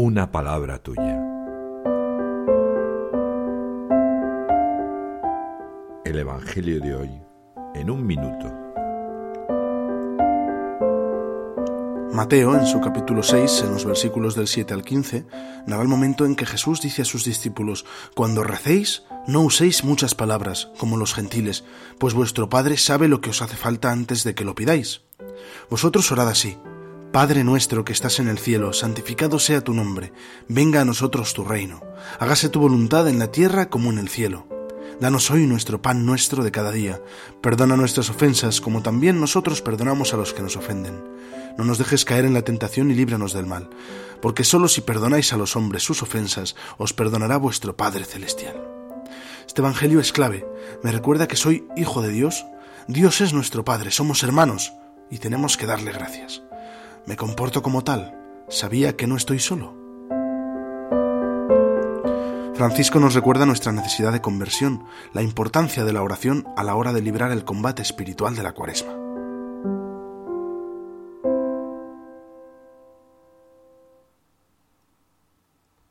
una palabra tuya. El Evangelio de hoy en un minuto. Mateo, en su capítulo 6, en los versículos del 7 al 15, narra el momento en que Jesús dice a sus discípulos, Cuando recéis, no uséis muchas palabras, como los gentiles, pues vuestro Padre sabe lo que os hace falta antes de que lo pidáis. Vosotros orad así, Padre nuestro que estás en el cielo, santificado sea tu nombre, venga a nosotros tu reino, hágase tu voluntad en la tierra como en el cielo. Danos hoy nuestro pan nuestro de cada día. Perdona nuestras ofensas como también nosotros perdonamos a los que nos ofenden. No nos dejes caer en la tentación y líbranos del mal, porque sólo si perdonáis a los hombres sus ofensas, os perdonará vuestro Padre Celestial. Este Evangelio es clave. Me recuerda que soy hijo de Dios. Dios es nuestro Padre, somos hermanos y tenemos que darle gracias. Me comporto como tal. Sabía que no estoy solo. Francisco nos recuerda nuestra necesidad de conversión, la importancia de la oración a la hora de librar el combate espiritual de la cuaresma.